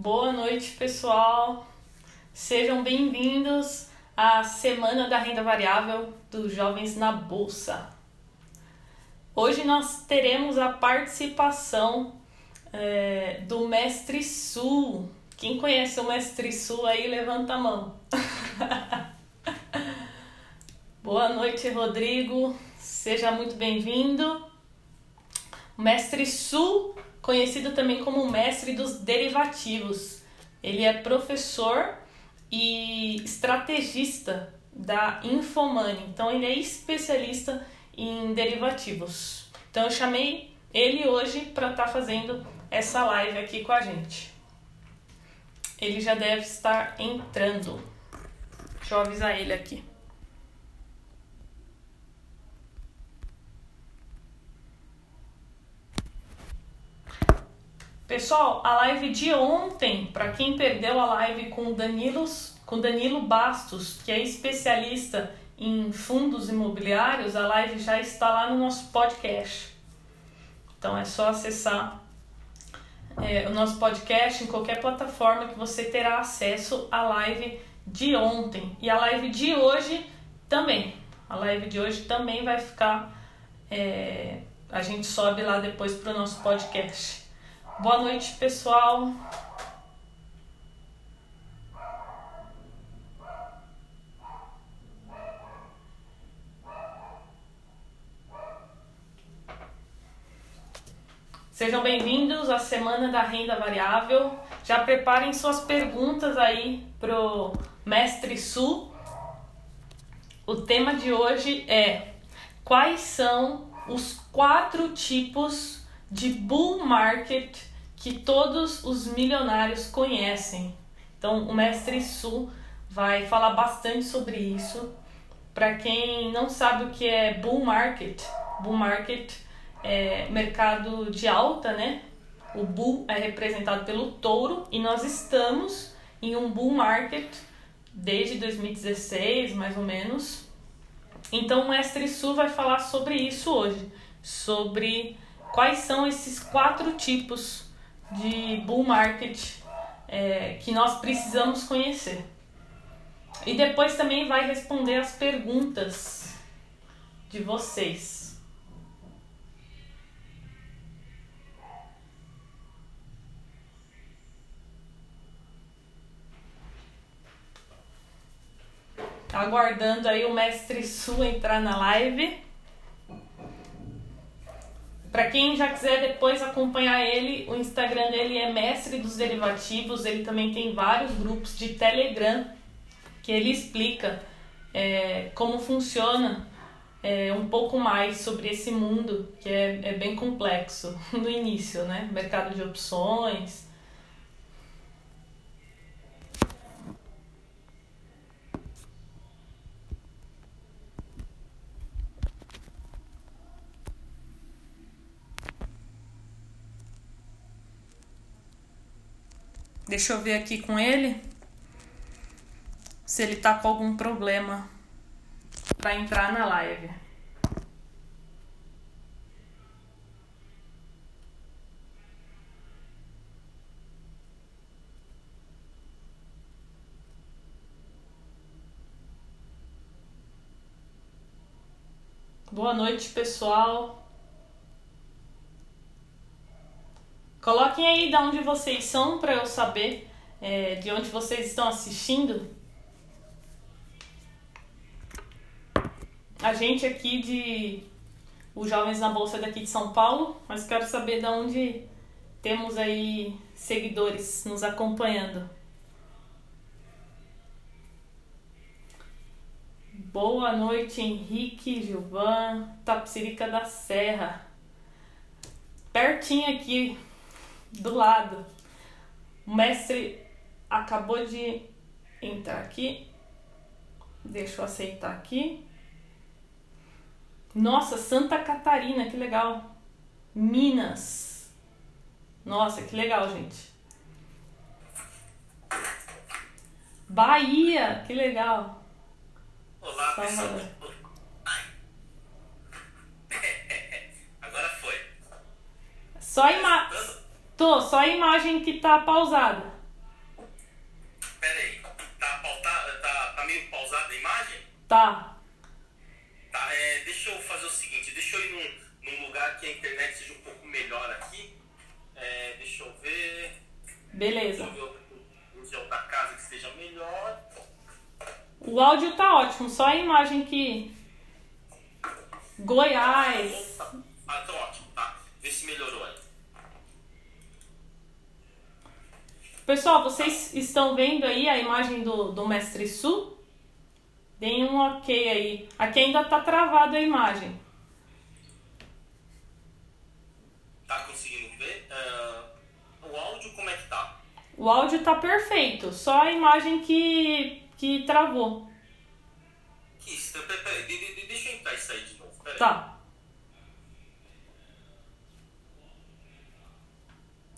Boa noite, pessoal. Sejam bem-vindos à Semana da Renda Variável dos Jovens na Bolsa. Hoje nós teremos a participação é, do Mestre Sul. Quem conhece o Mestre Sul aí, levanta a mão. Boa noite, Rodrigo. Seja muito bem-vindo. Mestre Sul, conhecido também como Mestre dos Derivativos. Ele é professor e estrategista da Infomoney. Então, ele é especialista em derivativos. Então, eu chamei ele hoje para estar tá fazendo essa live aqui com a gente. Ele já deve estar entrando. Deixa eu avisar ele aqui. Pessoal, a live de ontem, para quem perdeu a live com Danilo, com Danilo Bastos, que é especialista em fundos imobiliários, a live já está lá no nosso podcast. Então é só acessar é, o nosso podcast em qualquer plataforma que você terá acesso à live de ontem. E a live de hoje também. A live de hoje também vai ficar. É, a gente sobe lá depois para o nosso podcast. Boa noite, pessoal. Sejam bem-vindos à Semana da Renda Variável. Já preparem suas perguntas aí pro Mestre Sul. O tema de hoje é quais são os quatro tipos de bull market que todos os milionários conhecem. Então, o mestre Su vai falar bastante sobre isso. Para quem não sabe o que é bull market, bull market é mercado de alta, né? O bull é representado pelo touro e nós estamos em um bull market desde 2016, mais ou menos. Então, o mestre Su vai falar sobre isso hoje, sobre quais são esses quatro tipos de bull market é, que nós precisamos conhecer. E depois também vai responder as perguntas de vocês. Aguardando aí o mestre Su entrar na live. Para quem já quiser depois acompanhar ele, o Instagram dele é Mestre dos Derivativos. Ele também tem vários grupos de Telegram que ele explica é, como funciona é, um pouco mais sobre esse mundo que é, é bem complexo no início, né? Mercado de opções, Deixa eu ver aqui com ele se ele tá com algum problema para entrar na live. Boa noite, pessoal. Coloquem aí de onde vocês são para eu saber é, de onde vocês estão assistindo. A gente aqui de os jovens na bolsa daqui de São Paulo, mas quero saber de onde temos aí seguidores nos acompanhando. Boa noite, Henrique, Gilvan, Tapsirica da Serra. Pertinho aqui, do lado. O mestre acabou de entrar aqui. Deixa eu aceitar aqui. Nossa, Santa Catarina, que legal. Minas. Nossa, que legal, gente. Bahia, que legal. Olá, pessoal. Agora foi. Só ima Tô, só a imagem que tá pausada. Pera aí, tá, pautada, tá, tá meio pausada a imagem? Tá. Tá, é, deixa eu fazer o seguinte, deixa eu ir num, num lugar que a internet seja um pouco melhor aqui. É, deixa eu ver. Beleza. Deixa eu ver o gel da casa que esteja melhor. O áudio tá ótimo, só a imagem que. Goiás. Ah, tá, tá ótimo, tá. Vê se melhorou aí. Pessoal, vocês estão vendo aí a imagem do, do Mestre Su? Deem um ok aí. Aqui ainda tá travado a imagem. Tá conseguindo ver? Ah, o áudio como é que tá? O áudio tá perfeito, só a imagem que, que travou. Isso? De- de- deixa eu entrar isso aí de novo. Tá.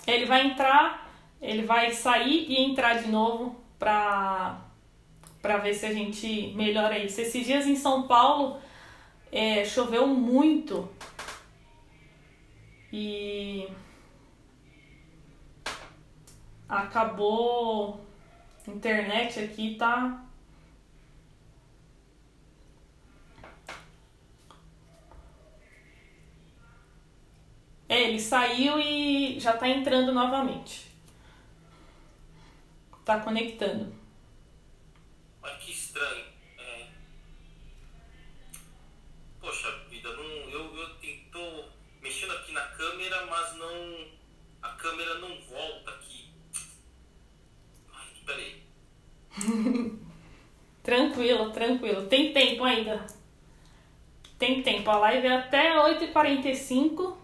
Ele vai entrar, ele vai sair e entrar de novo pra, pra ver se a gente melhora isso. Esses dias em São Paulo é, choveu muito e acabou internet aqui tá É, ele saiu e já tá entrando novamente. Tá conectando. Olha que estranho. É. Poxa vida, não, eu, eu tento mexendo aqui na câmera, mas não. A câmera não volta aqui. Ai, peraí. Tranquilo, tranquilo. Tem tempo ainda. Tem tempo. A live é até 8h45.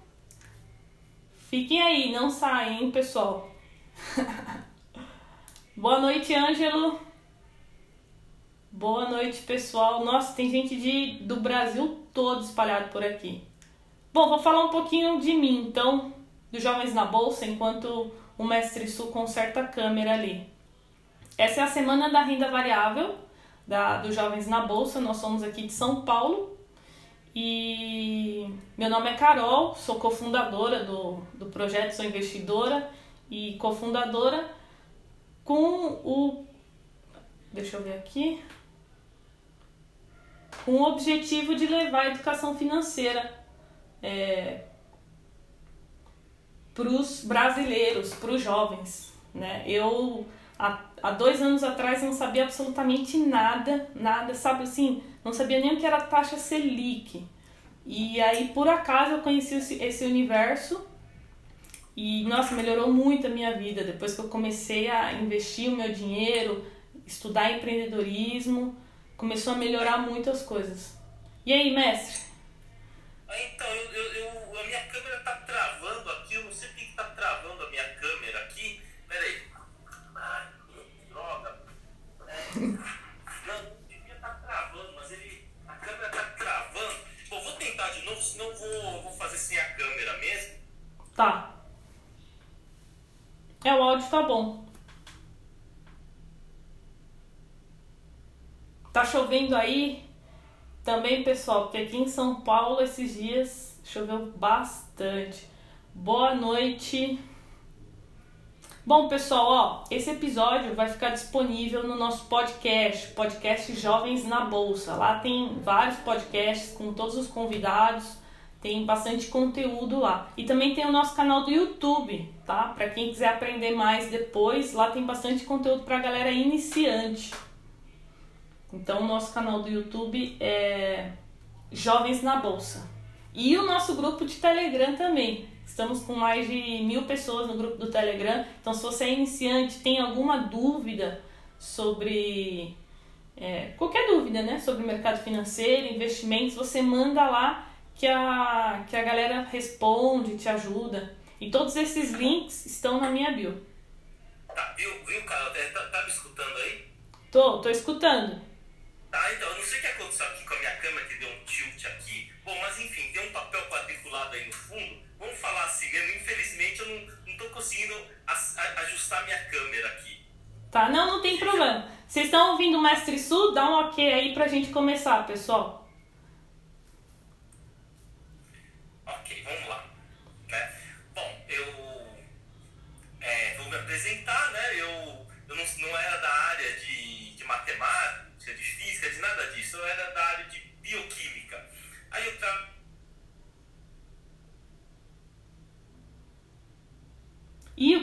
Fiquem aí, não saem, hein, pessoal. Boa noite, Ângelo. Boa noite, pessoal. Nossa, tem gente de, do Brasil todo espalhado por aqui. Bom, vou falar um pouquinho de mim, então, dos Jovens na Bolsa, enquanto o Mestre Sul conserta a câmera ali. Essa é a semana da renda variável da, dos Jovens na Bolsa. Nós somos aqui de São Paulo. E meu nome é Carol, sou cofundadora do, do projeto, sou investidora e cofundadora com o. Deixa eu ver aqui. Com o objetivo de levar a educação financeira é, para os brasileiros, para os jovens. Né? Eu, há, há dois anos atrás, não sabia absolutamente nada, nada, sabe assim, não sabia nem o que era taxa Selic. E aí, por acaso, eu conheci esse, esse universo e, nossa, melhorou muito a minha vida. Depois que eu comecei a investir o meu dinheiro, estudar empreendedorismo, começou a melhorar muito as coisas. E aí, mestre? Então, eu, eu, eu- a minha câmera tá travando aqui, eu não sei por que tá travando a minha câmera aqui. Peraí. Ai, que droga. É, não, devia estar travando, mas ele. A câmera tá travando. Bom, vou tentar de novo, senão eu vou, vou fazer sem a câmera mesmo. Tá. É, o áudio tá bom. Tá chovendo aí também, pessoal, porque aqui em São Paulo esses dias choveu bastante. Boa noite. Bom, pessoal, ó, esse episódio vai ficar disponível no nosso podcast, podcast Jovens na Bolsa. Lá tem vários podcasts com todos os convidados, tem bastante conteúdo lá. E também tem o nosso canal do YouTube, tá? Para quem quiser aprender mais depois, lá tem bastante conteúdo para galera iniciante. Então, o nosso canal do YouTube é Jovens na Bolsa. E o nosso grupo de Telegram também. Estamos com mais de mil pessoas no grupo do Telegram. Então, se você é iniciante, tem alguma dúvida sobre é, qualquer dúvida, né? Sobre mercado financeiro, investimentos, você manda lá que a, que a galera responde, te ajuda. E todos esses links estão na minha bio. Tá, viu, viu, cara? Tá, tá me escutando aí? Tô, tô escutando. Tá, então, eu não sei o que aconteceu aqui com a minha câmera, que deu um tilt aqui. Bom, mas enfim, tem um papel quadriculado aí no fundo. Vamos falar assim mesmo, infelizmente eu não, não tô conseguindo as- a- ajustar minha câmera aqui. Tá? Não, não tem problema. Vocês estão ouvindo o Mestre Su? Dá um ok aí pra gente começar, pessoal.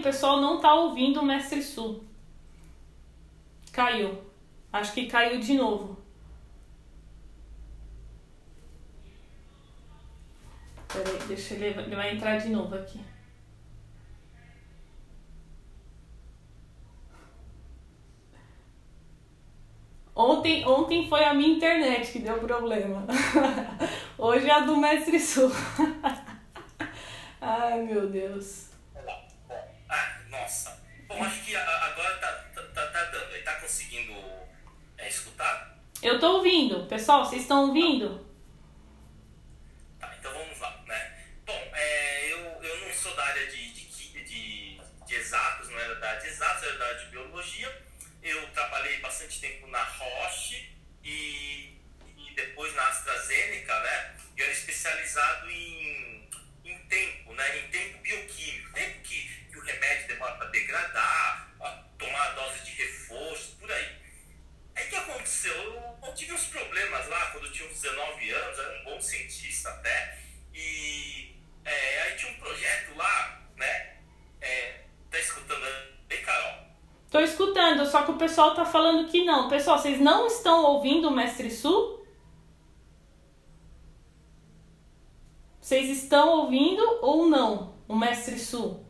Pessoal não tá ouvindo o Mestre Sul. Caiu. Acho que caiu de novo. Peraí, deixa ele. Ele vai entrar de novo aqui. Ontem, ontem foi a minha internet que deu problema. Hoje é a do Mestre Sul. Ai, meu Deus. Nossa. Bom, acho que agora tá, tá, tá, tá dando. Ele tá conseguindo é, escutar? Eu tô ouvindo. Pessoal, vocês estão ouvindo? Tá, então vamos lá, né? Bom, é, eu, eu não sou da área de, de, de, de exatos, não era da área de exatos, era da área de biologia eu trabalhei bastante tempo na Roche e, e depois na AstraZeneca, né? Eu era especializado em, em tempo, né? Em tempo bioquímico, tempo que, remédio demora para degradar, tomar dose de reforço, por aí. Aí o que aconteceu? Eu, eu tive uns problemas lá quando eu tinha uns 19 anos, era um bom cientista até, e é, aí tinha um projeto lá, né? É, tá escutando aí, Carol? Tô escutando, só que o pessoal tá falando que não. Pessoal, vocês não estão ouvindo o Mestre Su? Vocês estão ouvindo ou não o Mestre Su?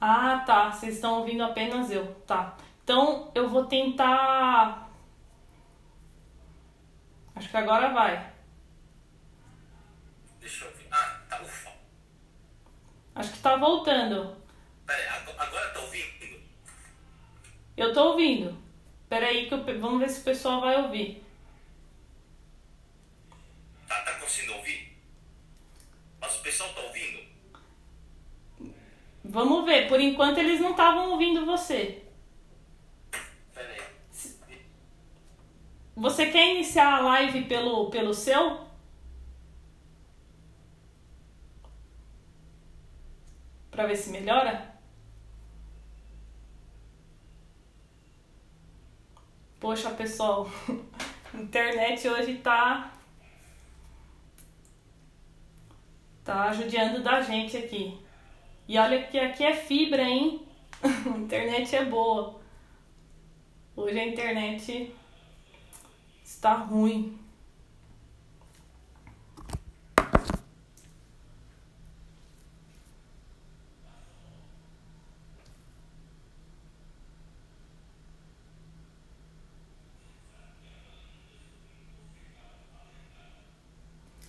Ah, tá. Vocês estão ouvindo apenas eu. Tá. Então eu vou tentar. Acho que agora vai. Deixa eu ver. Ah, tá ufa. Acho que tá voltando. Peraí, agora tá ouvindo? Eu tô ouvindo. Peraí, que eu... vamos ver se o pessoal vai ouvir. Tá, tá conseguindo ouvir? Mas o pessoal tá? Vamos ver, por enquanto eles não estavam ouvindo você. Peraí. Você quer iniciar a live pelo, pelo seu? Pra ver se melhora? Poxa, pessoal, a internet hoje tá. Tá judiando da gente aqui. E olha que aqui é fibra, hein? a internet é boa. Hoje a internet está ruim.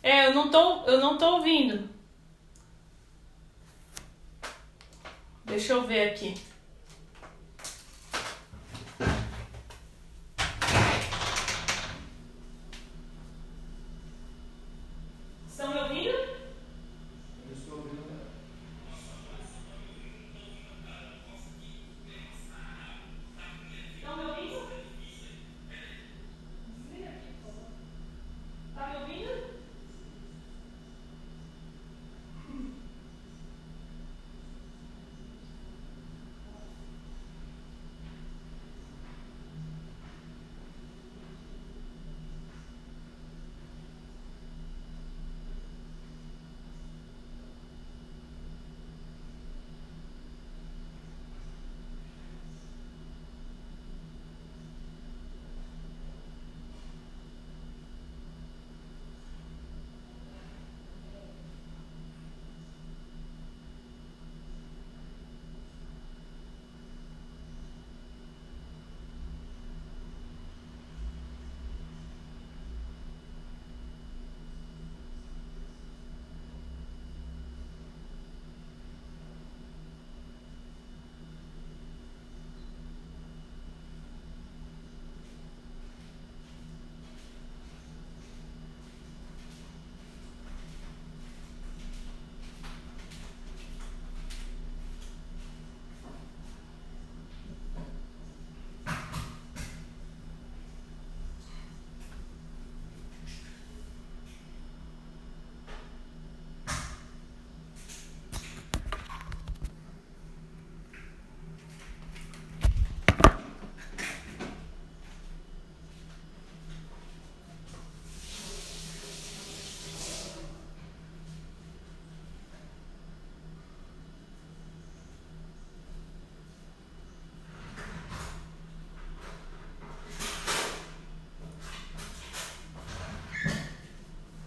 É, eu não tô, eu não tô ouvindo. Deixa eu ver aqui.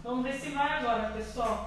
Vamos ver se vai agora, pessoal.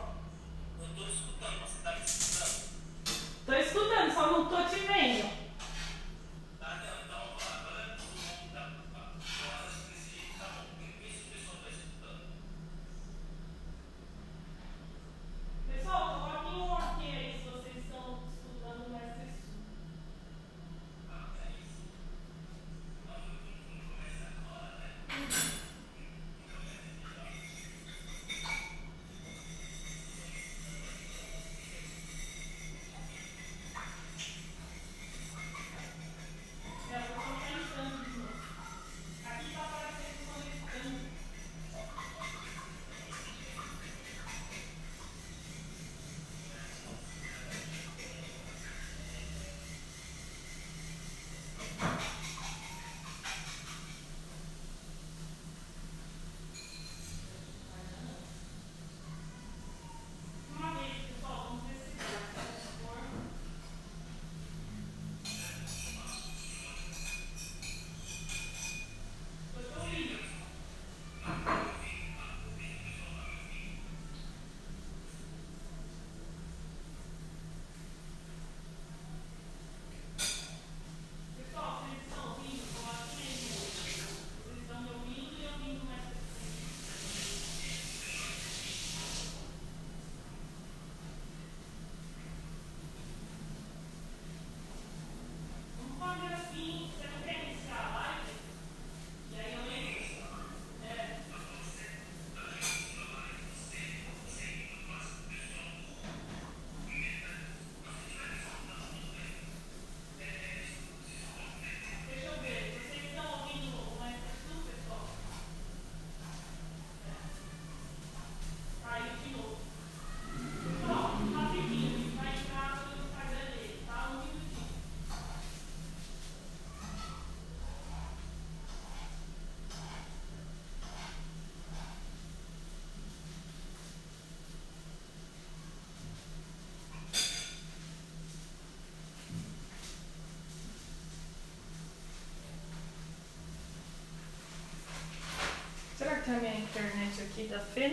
A minha internet aqui tá da Fê.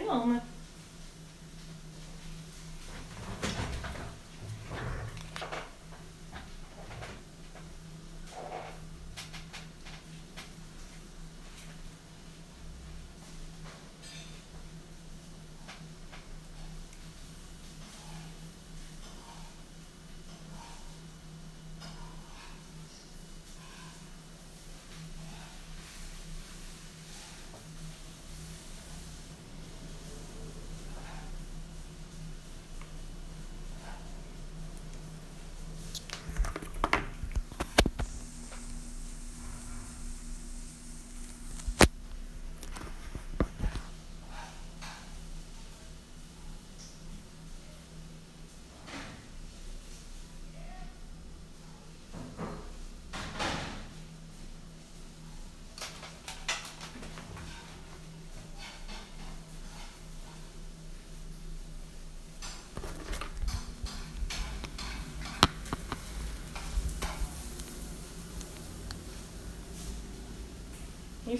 You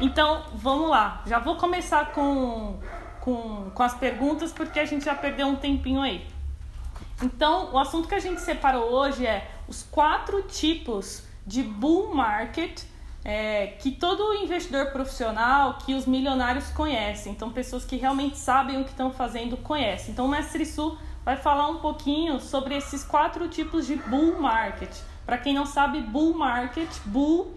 Então, vamos lá. Já vou começar com, com, com as perguntas, porque a gente já perdeu um tempinho aí. Então, o assunto que a gente separou hoje é os quatro tipos de bull market é, que todo investidor profissional, que os milionários conhecem. Então, pessoas que realmente sabem o que estão fazendo conhecem. Então, o mestre Su vai falar um pouquinho sobre esses quatro tipos de bull market. Para quem não sabe, bull market, bull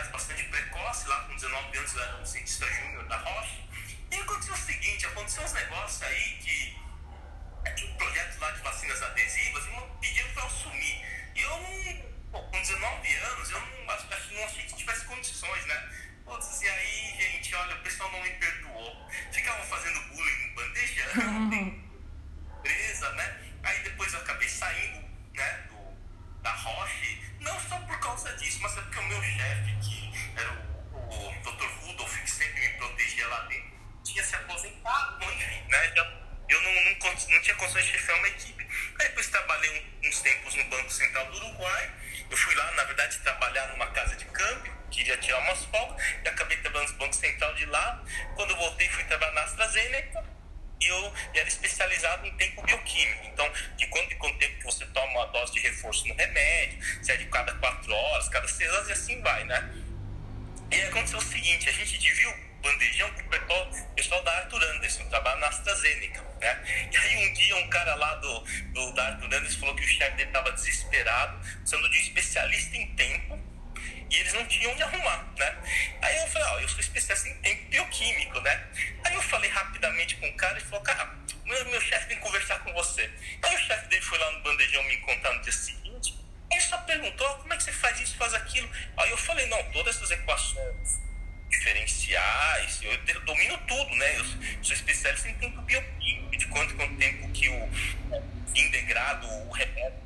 aliás, bastante precoce, lá com 19 anos eu era um cientista júnior da Rocha. E aconteceu o seguinte, aconteceu uns negócios aí que tinha um projeto lá de vacinas adesivas e pediram para eu assumir. E eu não, com 19 anos, eu não, acho, não achei que tivesse condições, né? Putz, e aí, gente, olha, o pessoal não me perdoou. Ficavam fazendo bullying, bandejando, presa, né? Aí depois eu acabei saindo, né, do, da Roche, não só por causa disso, mas é porque o meu chefe, que era o, o Dr. Rudolf, que sempre me protegia lá dentro, tinha se aposentado, enfim, né? Já, eu não, não, não tinha condições de chefiar uma equipe. Aí depois trabalhei uns tempos no Banco Central do Uruguai. Eu fui lá, na verdade, trabalhar numa casa de câmbio queria tirar umas folgas e acabei trabalhando no Banco Central de lá. Quando voltei, fui trabalhar na AstraZeneca e eu era especializado em tempo bioquímico. Então, de quanto em quanto tempo que você toma uma dose de reforço no remédio, se é de cada quatro horas, cada seis horas e assim vai, né? E aconteceu o seguinte, a gente dividiu o bandejão com o pessoal, pessoal da Arthur Anderson, trabalha na AstraZeneca, né? E aí um dia um cara lá do, do da Arthur Anderson falou que o chefe dele estava desesperado, sendo de um especialista em tempo, e eles não tinham onde arrumar, né? Aí eu falei, ó, eu sou especialista em tempo bioquímico, né? Aí eu falei rapidamente com o cara e falou, cara, meu, meu chefe vem conversar com você. Aí o chefe dele foi lá no bandejão me encontrar no dia seguinte, ele só perguntou, como é que você faz isso, faz aquilo? Aí eu falei, não, todas essas equações diferenciais, eu domino tudo, né? Eu sou especialista em tempo bioquímico, de quanto quanto tempo que o integrado, o remédio,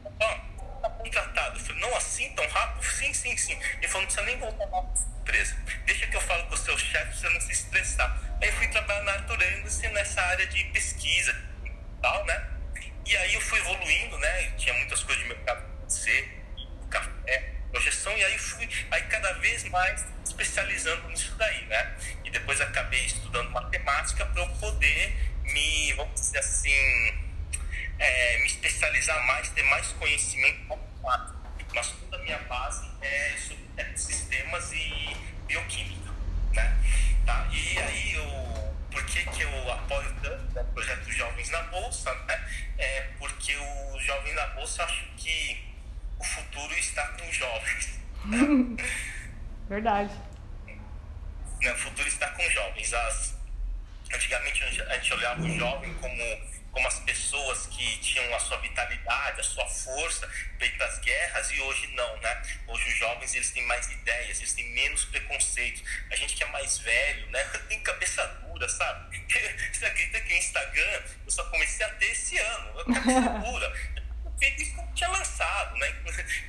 tá contratado. Eu falei, não assim tão rápido? Sim, sim, sim. Ele falou, não precisa nem voltar na empresa. Deixa que eu falo com o seu chefe você não se estressar. Aí eu fui trabalhar na Arthur Anderson nessa área de pesquisa e tal, né? E aí eu fui evoluindo, né? tinha muitas coisas de mercado café, projeção, e aí fui aí cada vez mais especializando nisso daí, né? E depois acabei estudando matemática para eu poder me, vamos dizer assim, é, me especializar mais, ter mais conhecimento matemático. Mas toda a minha base é sobre sistemas e bioquímica, né? Tá? E aí, eu, por que, que eu apoio tanto o projeto Jovens na Bolsa? Né? É porque o Jovem na Bolsa, acho que o futuro está com os jovens. Né? Verdade. Né? O futuro está com os jovens. As, antigamente a gente olhava o jovem como como as pessoas que tinham a sua vitalidade, a sua força feita as guerras e hoje não, né? Hoje os jovens eles têm mais ideias, eles têm menos preconceitos. A gente que é mais velho, né? Tem cabeça dura, sabe? Você acredita que o Instagram eu só comecei a ter esse ano? Cabeça dura. Que tinha lançado, né?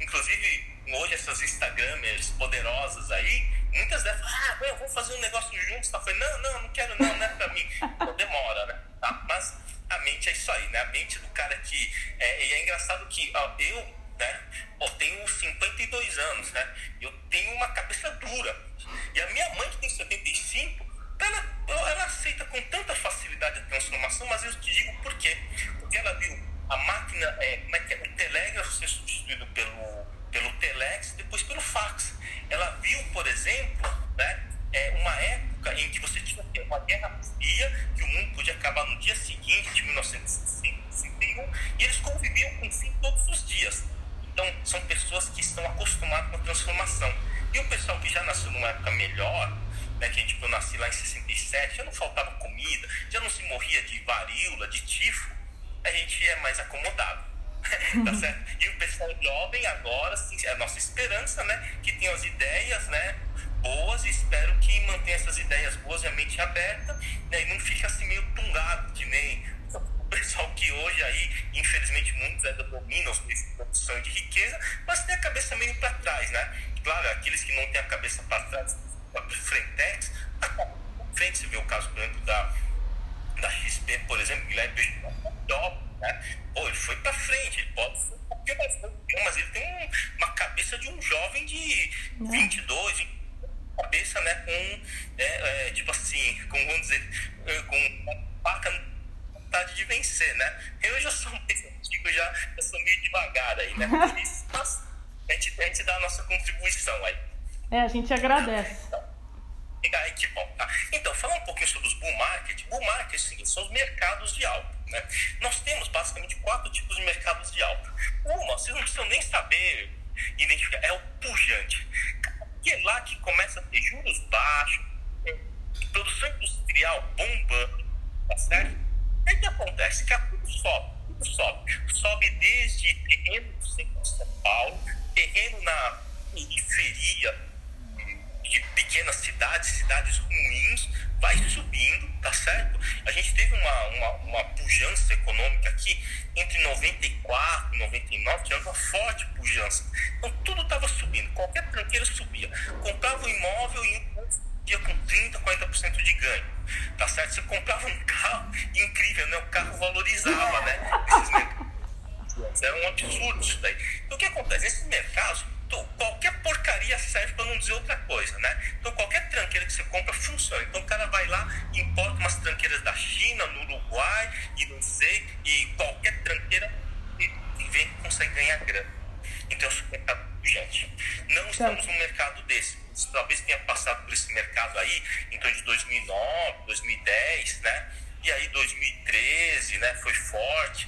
Inclusive hoje essas Instagramers poderosas aí, muitas delas falam, ah, eu vou fazer um negócio juntos. Tá? Eu falei, não, não, não quero não, não é pra mim. Então, demora, né? Tá? Mas a mente é isso aí, né? A mente do cara que. É, e é engraçado que ó, eu, né? Pô, tenho 52 anos, né? Eu tenho uma cabeça dura. E a minha mãe, que tem 75, ela, ela aceita com tanta facilidade a transformação, mas eu te digo por quê. Porque ela viu a máquina, é, como é que é? O telégrafo ser substituído pelo, pelo telex, depois pelo fax. Ela viu, por exemplo, né? É, uma época em que você tinha uma guerra fria, que o mundo podia acabar no dia seguinte, de 1961, e eles conviviam com o fim todos os dias. Então, são pessoas que estão acostumadas com a transformação. E o pessoal que já nasceu numa época melhor, né, que gente, eu nasci lá em 67, já não faltava comida, já não se morria de varíola, de tifo, a gente é mais acomodado. tá certo? E o pessoal jovem agora, sim, é a nossa esperança, né? Que tem as ideias, né? Boas e espero que mantenha essas ideias boas e a mente aberta né, e não fique assim meio tungado, que nem o pessoal que hoje aí, infelizmente, muitos ainda dominam os meios de produção de riqueza, mas tem a cabeça meio para trás, né? Claro, aqueles que não têm a cabeça para trás, para frente, frente, você vê o caso, por exemplo, da, da XP, por exemplo, Guilherme Top, né? Pô, ele foi para frente, ele pode ser um pouquinho mais mas ele tem uma cabeça de um jovem de 22, 20 cabeça, né, com, é, é, tipo assim, com, vamos dizer, é, com uma faca vontade de vencer, né? Eu já sou mais antigo, já eu sou meio devagar aí, né? Por isso, a gente, a gente dá a nossa contribuição aí. É, a gente agradece. Então, aí, que bom, tá? Então, falar um pouquinho sobre os bull market. Bull market é são os mercados de alta. Né? Nós temos basicamente quatro tipos de mercados de alta. Uma, vocês não precisam nem saber identificar, é o pujante que é lá que começa a ter juros baixos, produção industrial bombando, tá certo? Aí que acontece? Que tudo sobe, tudo sobe. Sobe desde terreno do centro de São Paulo, terreno na periferia de pequenas cidades, cidades ruins, vai subindo, tá certo? A gente teve uma, uma, uma pujança econômica aqui entre 94 e 99, tinha uma forte pujança. Então tudo estava subindo, qualquer tranqueira subia. Comprava um imóvel e dia com 30, 40% de ganho. Tá certo? Você comprava um carro, incrível, né? O carro valorizava, né? Esses Era um absurdo isso daí. Então o que acontece? Esses mercados qualquer porcaria serve para não dizer outra coisa, né? Então qualquer tranqueira que você compra funciona. Então o cara vai lá, importa umas tranqueiras da China, no Uruguai e não sei, e qualquer tranqueira e vem consegue ganhar grana. Então é um mercado gente. Não estamos num mercado desse. Talvez tenha passado por esse mercado aí torno de 2009, 2010, né? E aí 2013, né, foi forte,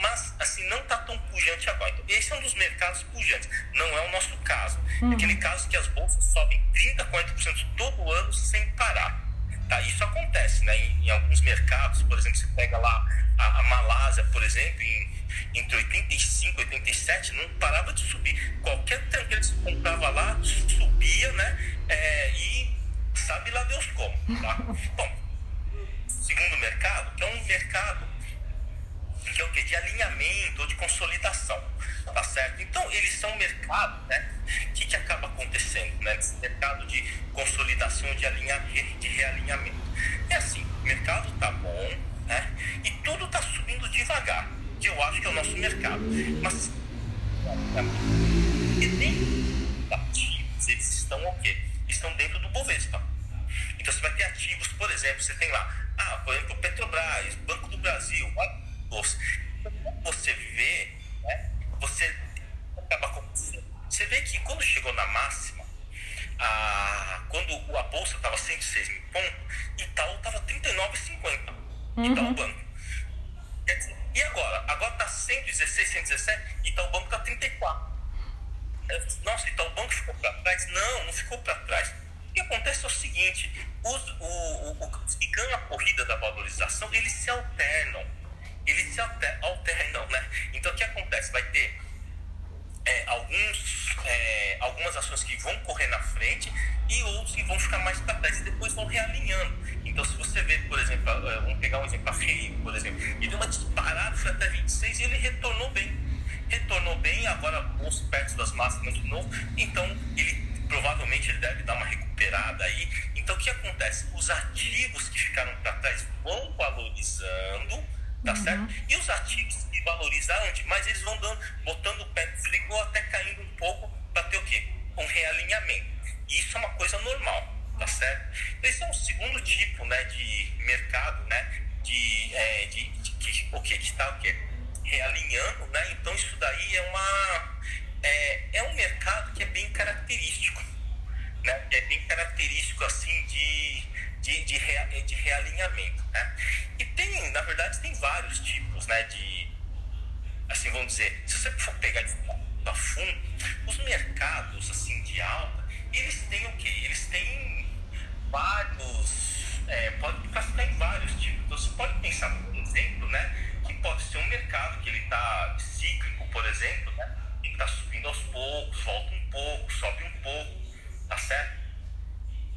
mas assim não está tão pujante agora. Então, esse é um dos mercados pujantes. Não é o nosso caso. Uhum. É aquele caso que as bolsas sobem 30, 40% todo ano sem parar. Tá? Isso acontece, né? Em, em, alguns mercados, por exemplo, você pega lá a, a Malásia, por exemplo, em, entre 85 e 87, não parava de subir. Qualquer tranqueira que você comprava lá, subia, né? É, e sabe lá Deus como. Tá? Bom, segundo mercado, que é um mercado que é o quê? De alinhamento ou de consolidação, tá certo? Então, eles são mercados, né? O que, que acaba acontecendo, né? Esse mercado de consolidação, de, alinha, de realinhamento. É assim, o mercado tá bom, né? E tudo tá subindo devagar, que eu acho que é o nosso mercado. Mas, e nem ativos, eles estão o quê? Estão dentro do Bovespa. Então, você vai ter ativos, por exemplo, você tem lá ah, por exemplo, Petrobras, Banco do Brasil, você vê, né, você acaba com. Você vê que quando chegou na máxima, a, quando a bolsa estava 106 mil pontos, Itaú estava 39,50. Uhum. Itaú Banco. E agora? Agora está 116, 117, Itaú Banco está 34. Nossa, Itaú Banco ficou para trás? Não, não ficou para trás que acontece é o seguinte, os, o, o, o, que ganha a corrida da valorização, eles se alternam. Eles se alter, alternam, né? Então o que acontece? Vai ter é, alguns, é, algumas ações que vão correr na frente e outros que vão ficar mais para trás e depois vão realinhando. Então, se você vê, por exemplo, é, vamos pegar um exemplo, a FEI, por exemplo, ele deu uma disparada, foi até 26 e ele retornou bem. Retornou bem, agora bolsa perto das máximas de novo, então ele provavelmente ele deve dar uma recuperada aí. Então o que acontece? Os ativos que ficaram para trás vão valorizando, tá uhum. certo? E os ativos que valorizaram demais, eles vão dando, botando o pé no ou até caindo um pouco para ter o quê? Um realinhamento. E isso é uma coisa normal, tá certo? Esse é o segundo tipo, né, de mercado, né, de, é, de, de, de o que que está o quê? Realinhando, né? Então isso daí é uma é, é um mercado que é bem característico, né? É bem característico assim de, de, de, rea, de realinhamento, né? E tem, na verdade, tem vários tipos, né? De, assim, vamos dizer, se você for pegar de a fundo, os mercados, assim, de alta, eles têm o quê? Eles têm vários, é, pode classificar em vários tipos. Então, você pode pensar, por exemplo, né? Que pode ser um mercado que ele está cíclico, por exemplo, né? está subindo aos poucos, volta um pouco, sobe um pouco, tá certo?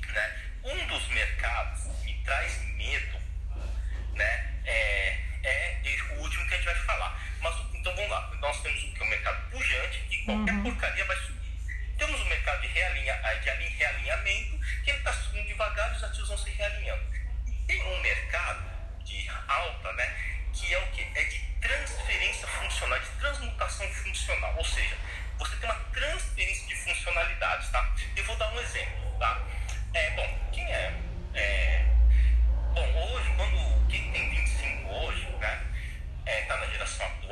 Né? Um dos mercados que me traz medo, né? É, é o último que a gente vai falar. Mas então vamos lá. Nós temos o que? O mercado pujante, que qualquer uhum. porcaria vai subir. Temos o mercado de, realinha, eh, de realinhamento, que ele está subindo devagar e os ativos vão se realinhando. E tem um mercado de alta, né? Que é o que? É de transferência funcional, de transmutação funcional. Ou seja, você tem uma transferência de funcionalidades, tá? Eu vou dar um exemplo, tá? É, bom, quem é, é Bom, hoje, quando quem tem 25 hoje, né, é, tá na geração atual,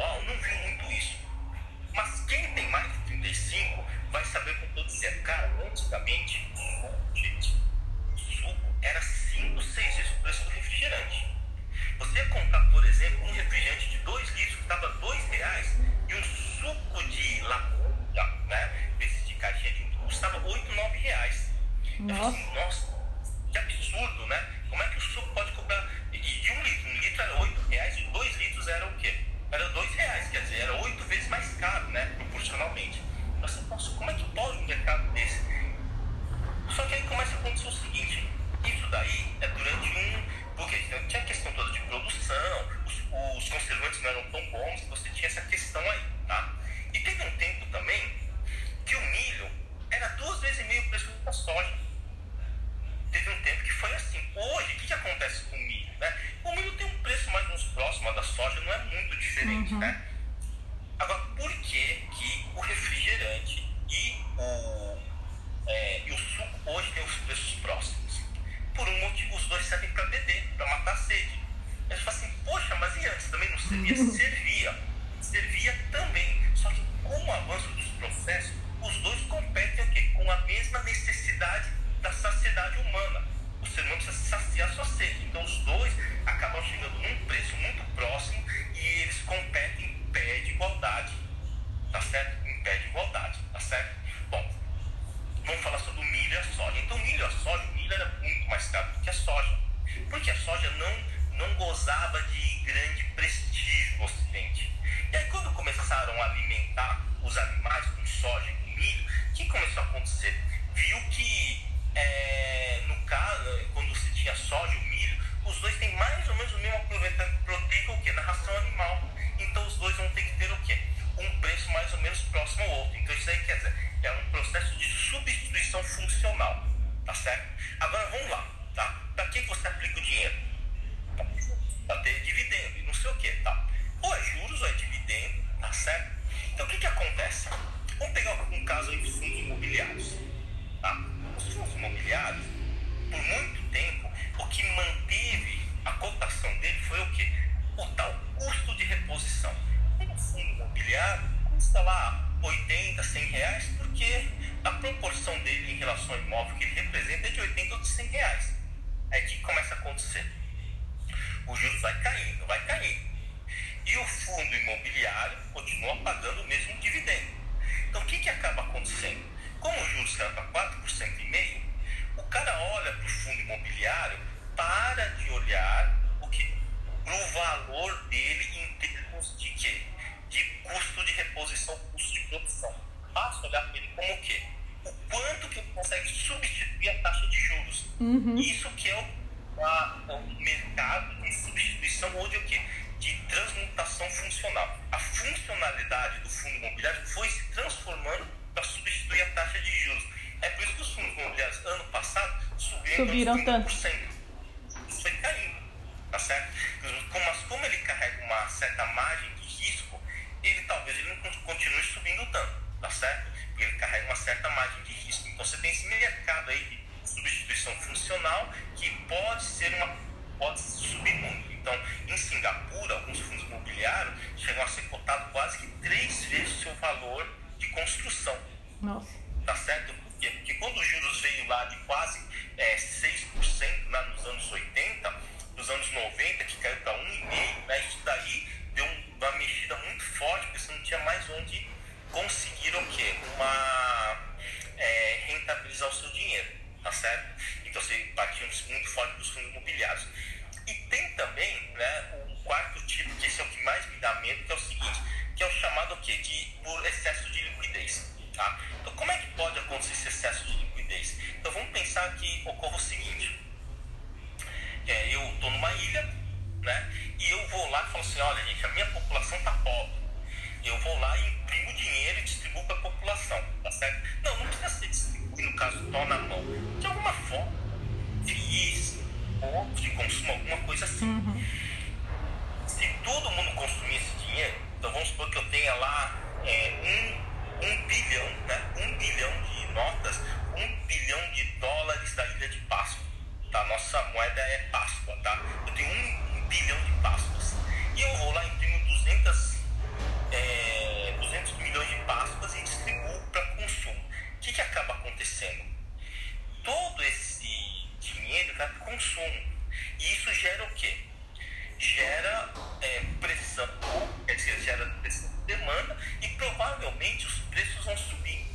subiram, tanto. 30%. Isso foi caindo, tá certo? Como- Mas como ele carrega uma certa margem de risco, ele talvez ele não con- continue subindo tanto, tá certo? Porque ele carrega uma certa margem de risco. Então você tem esse mercado aí de substituição funcional que pode ser uma pode subir muito. Então, em Singapura, alguns fundos imobiliários chegam a ser cotados quase que três vezes o seu valor de construção. Nossa. Tá certo? Por quê? Porque quando os juros veio lá de quase é, 6% lá nos anos 80, nos anos 90, que caiu para 1,5%, né, isso daí deu um- uma mexida muito forte, porque você não tinha mais onde conseguir o quê? Uma é, rentabilizar o seu dinheiro, tá certo? Então você batia muito forte dos fundos imobiliários. E tem também né, o quarto tipo, que esse é o que mais me dá medo, que é o seguinte, que é o chamado o quê? De por excesso de liquidez. Tá? Então como é que pode acontecer esse excesso de liquidez? Então vamos pensar que ocorre o seguinte. É, eu estou numa ilha, né? E eu vou lá e falo assim, olha gente, a minha população está pobre. Eu vou lá e imprimo dinheiro e distribuo para a população, tá certo? Não, não precisa ser distribuir, no caso, tó na mão. De alguma forma, FIIs, ou de consumo, alguma coisa assim. Se todo mundo consumir esse dinheiro, então vamos supor que eu tenha lá é, um, um bilhão, né? Um bilhão de notas, um bilhão de dólares da Ilha de Páscoa. Tá? Nossa moeda é Páscoa, tá? Eu tenho um, bilhão de Páscoas. E eu vou lá e imprimo 200, é, 200 milhões de Páscoas e distribuo para consumo. O que, que acaba acontecendo? Todo esse dinheiro vai para consumo. E isso gera o quê? Gera é, pressão, quer dizer, gera pressão de demanda e provavelmente os preços vão subir.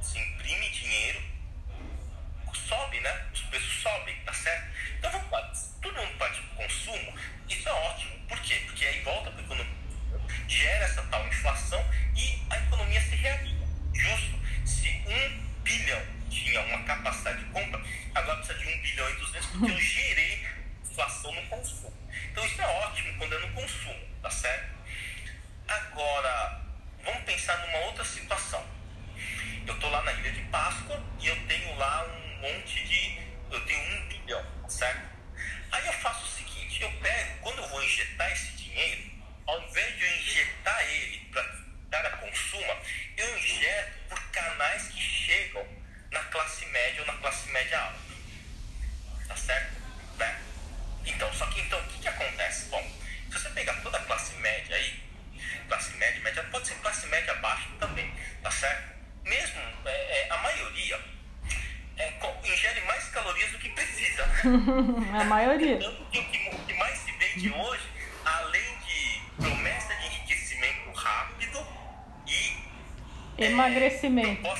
Se imprime dinheiro, sobe, né? Os crescimento.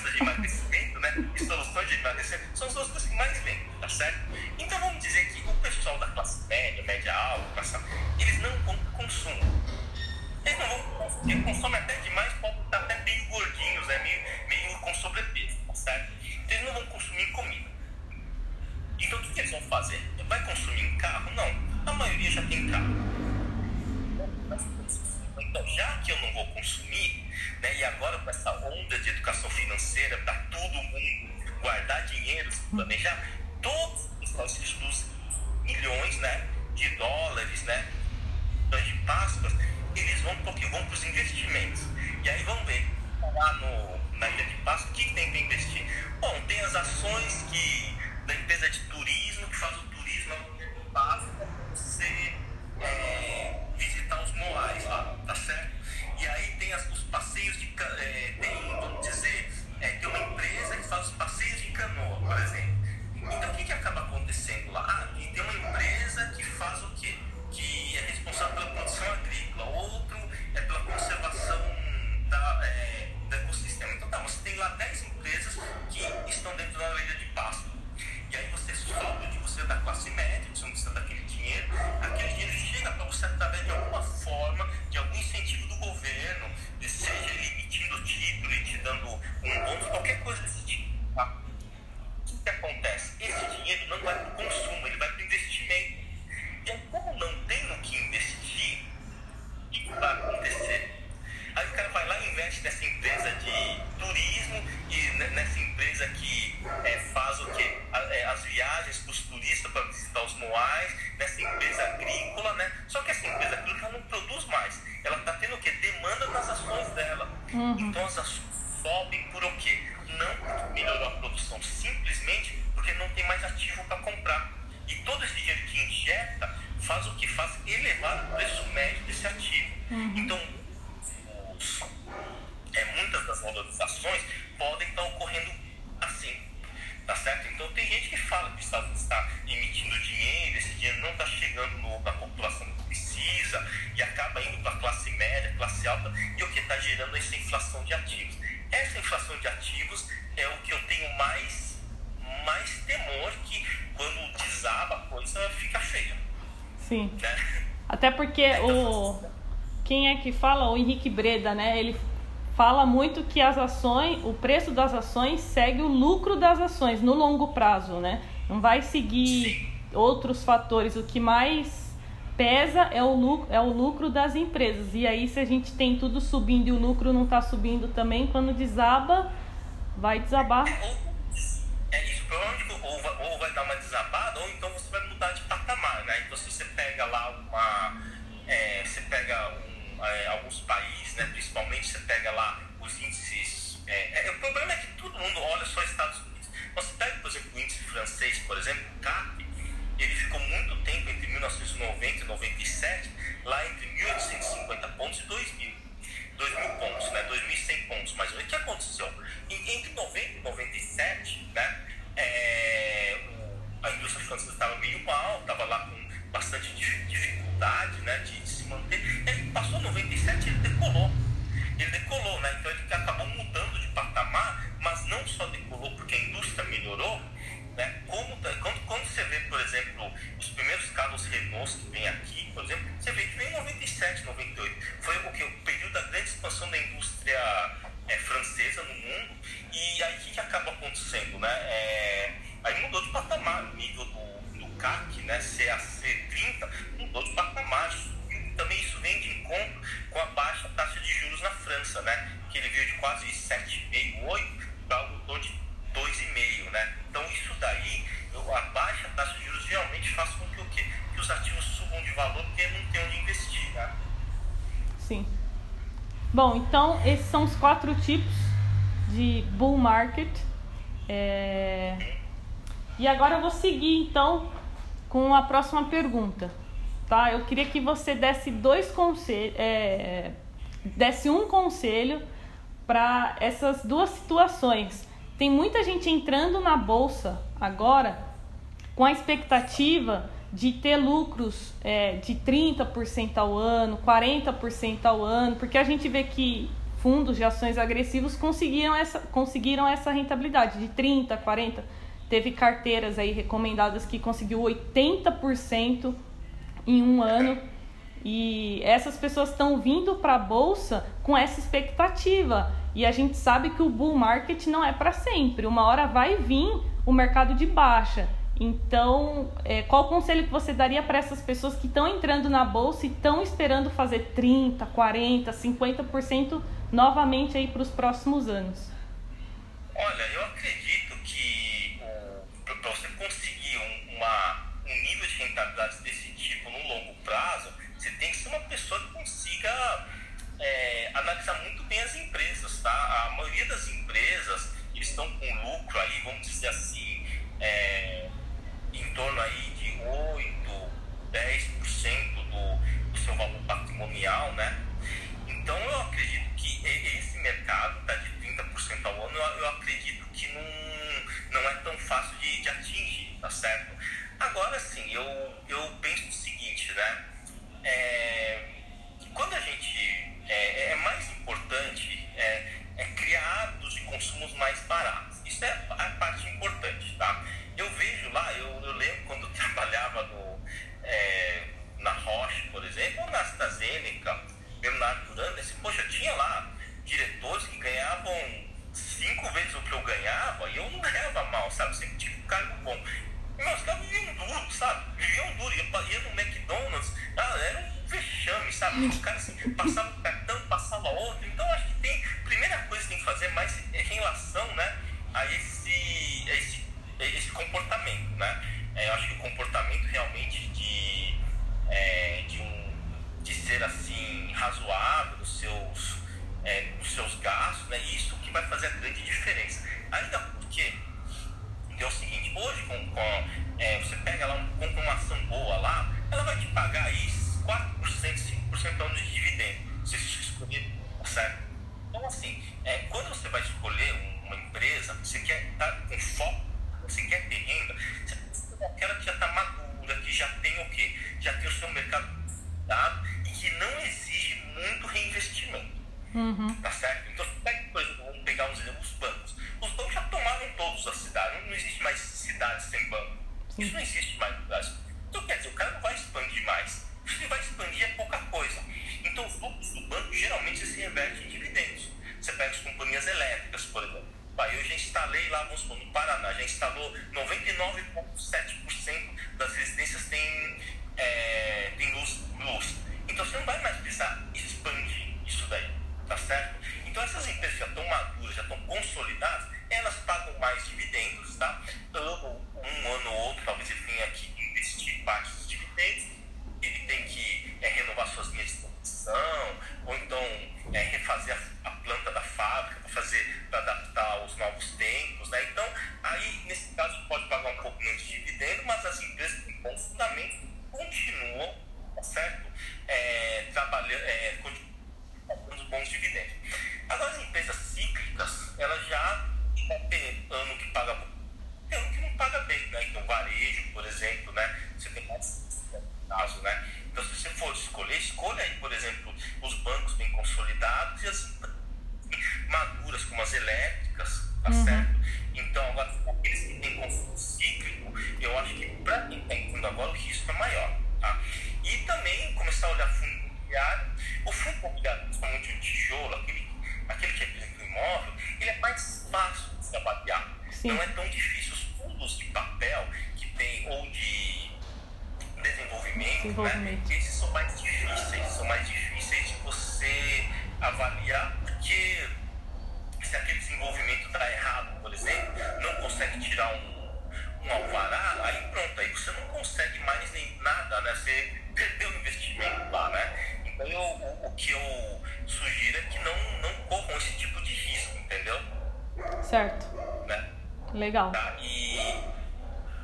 de dó alta e o que está gerando essa inflação de ativos. Essa inflação de ativos é o que eu tenho mais, mais temor que quando desaba a coisa fica feia. Sim. Né? Até porque o. Quem é que fala? O Henrique Breda, né? Ele fala muito que as ações, o preço das ações segue o lucro das ações no longo prazo, né? Não vai seguir Sim. outros fatores. O que mais pesa é o, lucro, é o lucro das empresas. E aí, se a gente tem tudo subindo e o lucro não está subindo também, quando desaba, vai desabar é, que ele veio de quase 7,5, 8, para o motor de 2,5, né? Então isso daí, eu, a baixa taxa de juros realmente faz com que o quê? Que os ativos subam de valor porque não tem onde investir, né? Sim. Bom, então esses são os quatro tipos de bull market. É... E agora eu vou seguir então com a próxima pergunta, tá? Eu queria que você desse dois conselhos, é... desse um conselho para essas duas situações. Tem muita gente entrando na bolsa agora com a expectativa de ter lucros é, de 30% ao ano, 40% ao ano, porque a gente vê que fundos de ações agressivos conseguiram essa, conseguiram essa rentabilidade de 30%, 40%. Teve carteiras aí recomendadas que conseguiu 80% em um ano. E essas pessoas estão vindo para a bolsa com essa expectativa. E a gente sabe que o bull market não é para sempre. Uma hora vai vir o mercado de baixa. Então, é, qual conselho que você daria para essas pessoas que estão entrando na bolsa e estão esperando fazer 30, 40, 50% novamente aí para os próximos anos? Olha, eu acredito que para você conseguir uma, um nível de rentabilidade desse tipo no longo prazo, você tem que ser uma pessoa que consiga Tá? a maioria das empresas estão com lucro aí, vamos dizer assim, é, em torno aí de 8, 10% do, do seu valor patrimonial, né? Então eu acredito que esse mercado está de 30% ao ano, eu acredito legal. E,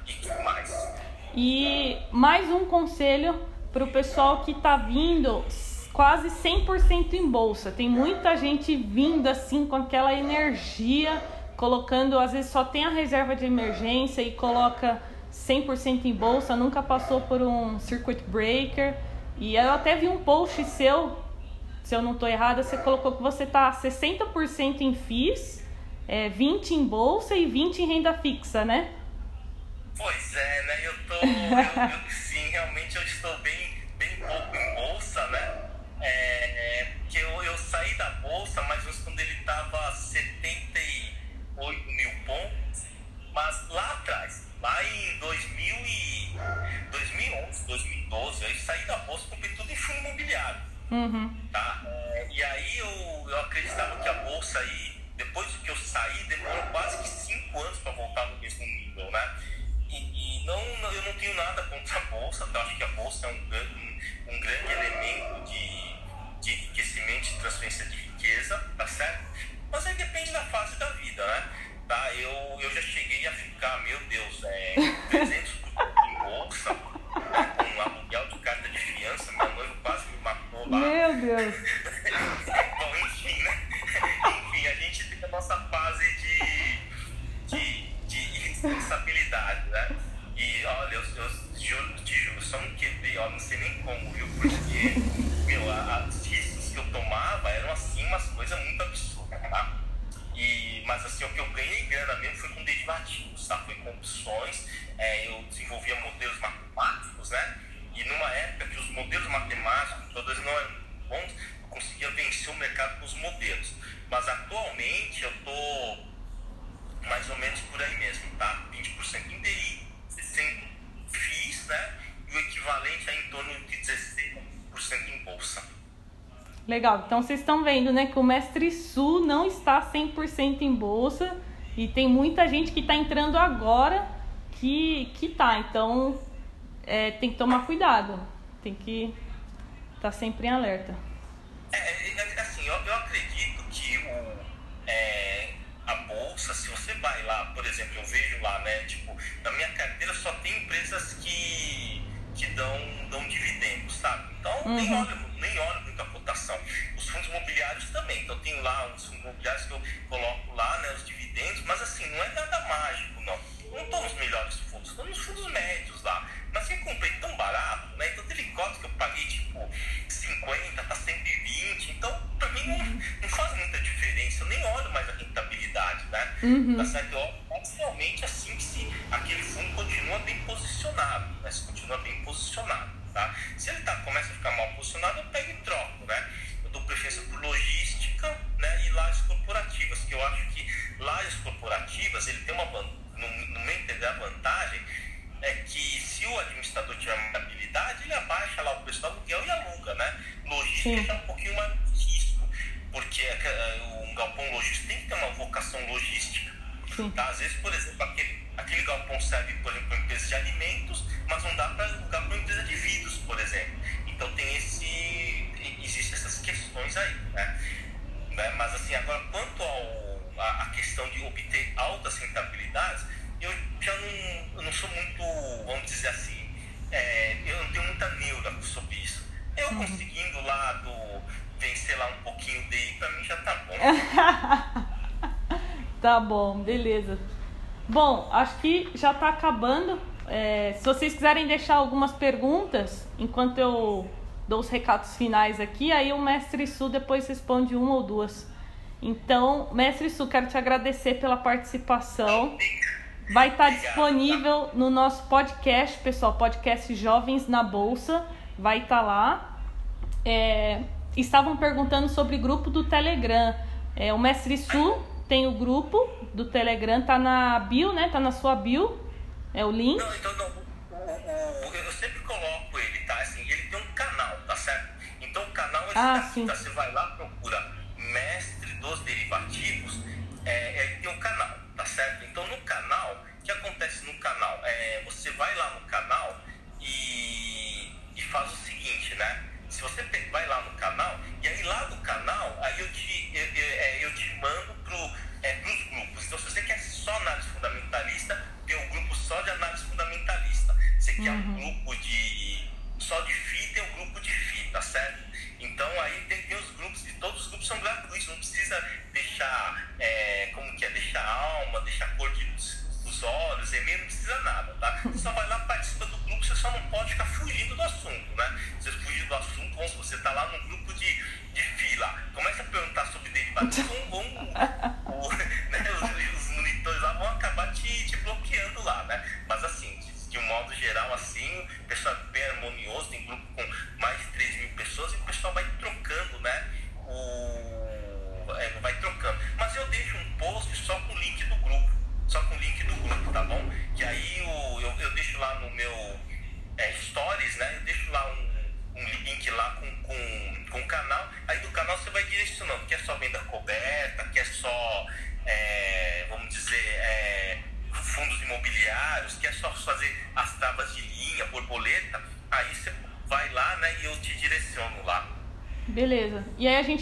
e que mais? E mais um conselho para o pessoal que está vindo quase 100% em bolsa. Tem muita gente vindo assim com aquela energia, colocando, às vezes só tem a reserva de emergência e coloca 100% em bolsa, nunca passou por um circuit breaker. E eu até vi um post seu, se eu não estou errada, você colocou que você está 60% em FIIs é, 20% em bolsa e 20% em renda fixa, né? Pois é, né? Eu tô. eu, eu, sim, realmente eu estou bem, bem pouco em bolsa, né? É, é, que eu, eu saí da bolsa, mas quando ele estava 78 mil pontos, mas lá atrás, lá em 2000 e 2011, 2012, eu saí da bolsa e comprei tudo em fundo imobiliário. Uhum. Tá? É, e aí eu, eu acreditava que a bolsa aí, depois que eu saí, demorou quase que 5 anos para voltar no mesmo nível, né? E, e não, eu não tenho nada contra a bolsa, tá? acho que a bolsa é um, um, um grande elemento de, de enriquecimento e transferência de riqueza, tá certo? Mas aí depende da fase da vida, né? Tá? Eu, eu já cheguei a ficar, meu Deus, é, 300 em bolsa, né, com um aluguel de carta de fiança, meu noivo quase me matou lá. Meu Deus! Bom, enfim, né? Enfim, a gente tem a nossa fase de, de, de responsabilidade, né? E olha, eu, eu juro, te juro, só não quebrei, ó, não sei nem como, viu? Porque, meu, as riscos que eu tomava eram assim umas coisas muito absurdas, tá? E, mas assim, o que eu ganhei grana mesmo foi com derivativos, tá? Foi com opções, é, eu desenvolvia modelos matemáticos, né? E numa época que os modelos matemáticos, todos não eram bons, eu conseguia vencer o mercado com os modelos. Mas atualmente eu tô mais ou menos por aí mesmo, tá? 20% em DI, 60% FIIs, né? E o equivalente é em torno de 16% em bolsa. Legal, então vocês estão vendo, né, que o Mestre Sul não está 100% em bolsa e tem muita gente que está entrando agora que, que tá, então é, tem que tomar cuidado, tem que estar tá sempre em alerta. É, é, é assim, eu, eu acredito que o, é, a bolsa, se você vai lá, por exemplo, eu vejo lá, né, tipo, na minha carteira só tem empresas que, que dão, dão dividendos, sabe? Então, uhum. nem, olho, né? Mas assim, agora quanto ao, a, a questão de obter altas rentabilidades, eu já não, eu não sou muito, vamos dizer assim, é, eu não tenho muita neura sobre isso. Eu uhum. conseguindo lá do vencer lá um pouquinho dele, pra mim já tá bom. tá bom, beleza. Bom, acho que já tá acabando. É, se vocês quiserem deixar algumas perguntas, enquanto eu dou os recados finais aqui, aí o mestre Su depois responde uma ou duas. Então, mestre Su, quero te agradecer pela participação. Vai estar disponível no nosso podcast, pessoal, podcast Jovens na Bolsa. Vai estar lá. É, estavam perguntando sobre grupo do Telegram. É, o Mestre Su tem o grupo do Telegram, tá na bio, né? Tá na sua bio. É o link. Não, então não. Eu sempre ah, tá, sim. você vai lá, procura Mestre dos Derivativos, é, é, tem um canal tá certo? Então no canal, o que acontece no canal? É, você vai lá no canal e, e faz o seguinte, né? Se você vai lá no canal, e aí lá do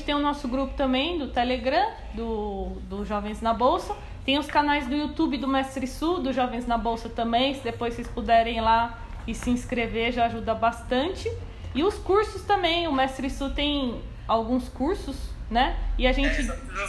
tem o nosso grupo também do Telegram, do, do Jovens na Bolsa. Tem os canais do YouTube do Mestre Sul, do Jovens na Bolsa também. Se depois vocês puderem ir lá e se inscrever, já ajuda bastante. E os cursos também. O Mestre Sul tem alguns cursos, né? E a gente. É,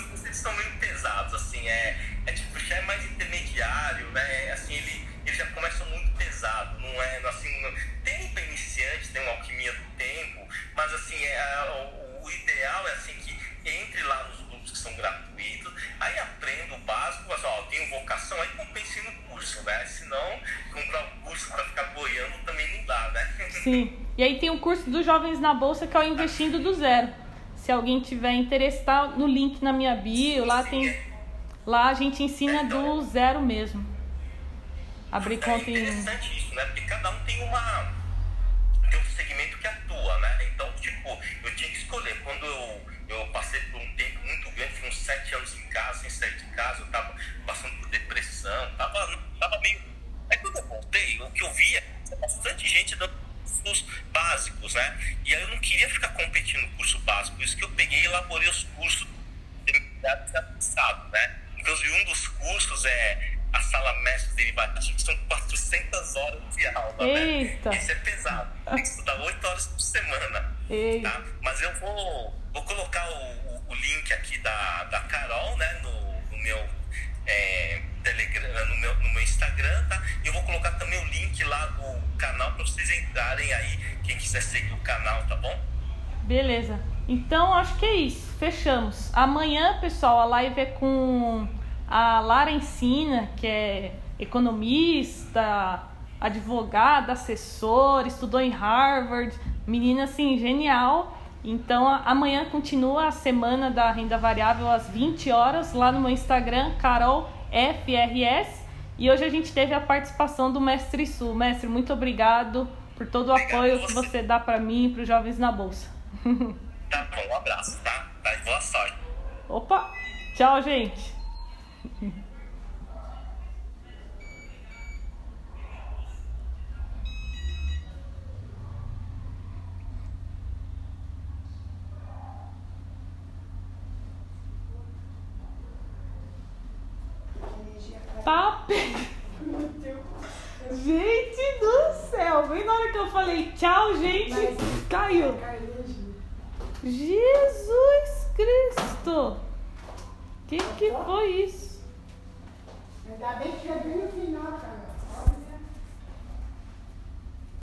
Jovens na Bolsa que é o Investindo do Zero. Se alguém tiver interesse, tá no link na minha bio, lá tem. Lá a gente ensina do zero mesmo. Abrir conta É em. interessante isso, né? Porque cada um tem uma. tem um segmento que atua, né? Então, tipo, eu tinha que escolher. Quando eu, eu passei por um tempo muito grande, fui uns sete anos em casa, sem sair de casa, eu tava passando por depressão, tava, tava meio. Aí quando eu voltei, o que eu via é bastante gente dando básicos, né? E aí eu não queria ficar competindo no curso básico, por isso que eu peguei e elaborei os cursos derivados avançados, né? Inclusive, um dos cursos é a sala mestre derivativa, que são 400 horas de aula, Eita. né? Isso é pesado. Tem que estudar 8 horas por semana, Eita. tá? Mas eu vou, vou colocar o, o- o link aqui da, da Carol, né? No, no meu é, Telegram, no meu, no meu Instagram, tá? E eu vou colocar também o link lá do canal para vocês entrarem aí, quem quiser seguir o canal, tá bom? Beleza. Então acho que é isso. Fechamos. Amanhã, pessoal, a live é com a Lara Ensina, que é economista, advogada, assessora, estudou em Harvard, menina assim, genial. Então amanhã continua a semana da renda variável às 20 horas lá no meu Instagram, Carol FRS. E hoje a gente teve a participação do Mestre Sul. Mestre, muito obrigado por todo o apoio que você. dá para mim e para os jovens na bolsa. Tá bom, um abraço, tá? Boa sorte. Opa! Tchau, gente! Tá pe- Gente do céu! Bem na hora que eu falei tchau, gente, caiu. Jesus Cristo! Que que foi isso? Ainda bem que é bem no final, cara.